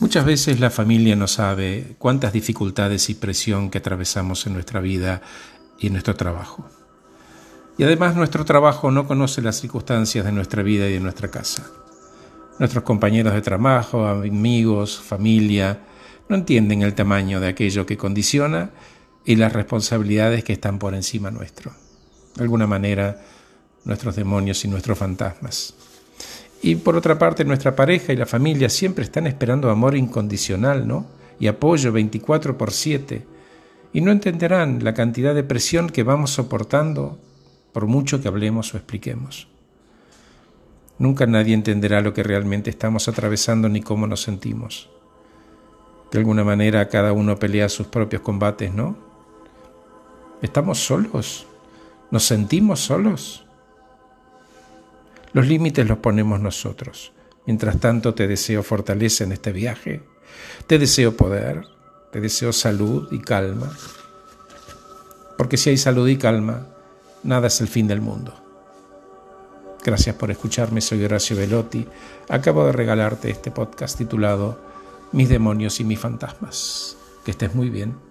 Muchas veces la familia no sabe cuántas dificultades y presión que atravesamos en nuestra vida y en nuestro trabajo. Y además nuestro trabajo no conoce las circunstancias de nuestra vida y de nuestra casa. Nuestros compañeros de trabajo, amigos, familia, no entienden el tamaño de aquello que condiciona y las responsabilidades que están por encima nuestro. De alguna manera, nuestros demonios y nuestros fantasmas. Y por otra parte, nuestra pareja y la familia siempre están esperando amor incondicional, ¿no? Y apoyo 24 por 7. Y no entenderán la cantidad de presión que vamos soportando por mucho que hablemos o expliquemos. Nunca nadie entenderá lo que realmente estamos atravesando ni cómo nos sentimos. De alguna manera cada uno pelea sus propios combates, ¿no? ¿Estamos solos? ¿Nos sentimos solos? Los límites los ponemos nosotros. Mientras tanto te deseo fortaleza en este viaje, te deseo poder, te deseo salud y calma. Porque si hay salud y calma, nada es el fin del mundo. Gracias por escucharme, soy Horacio Velotti. Acabo de regalarte este podcast titulado Mis demonios y mis fantasmas. Que estés muy bien.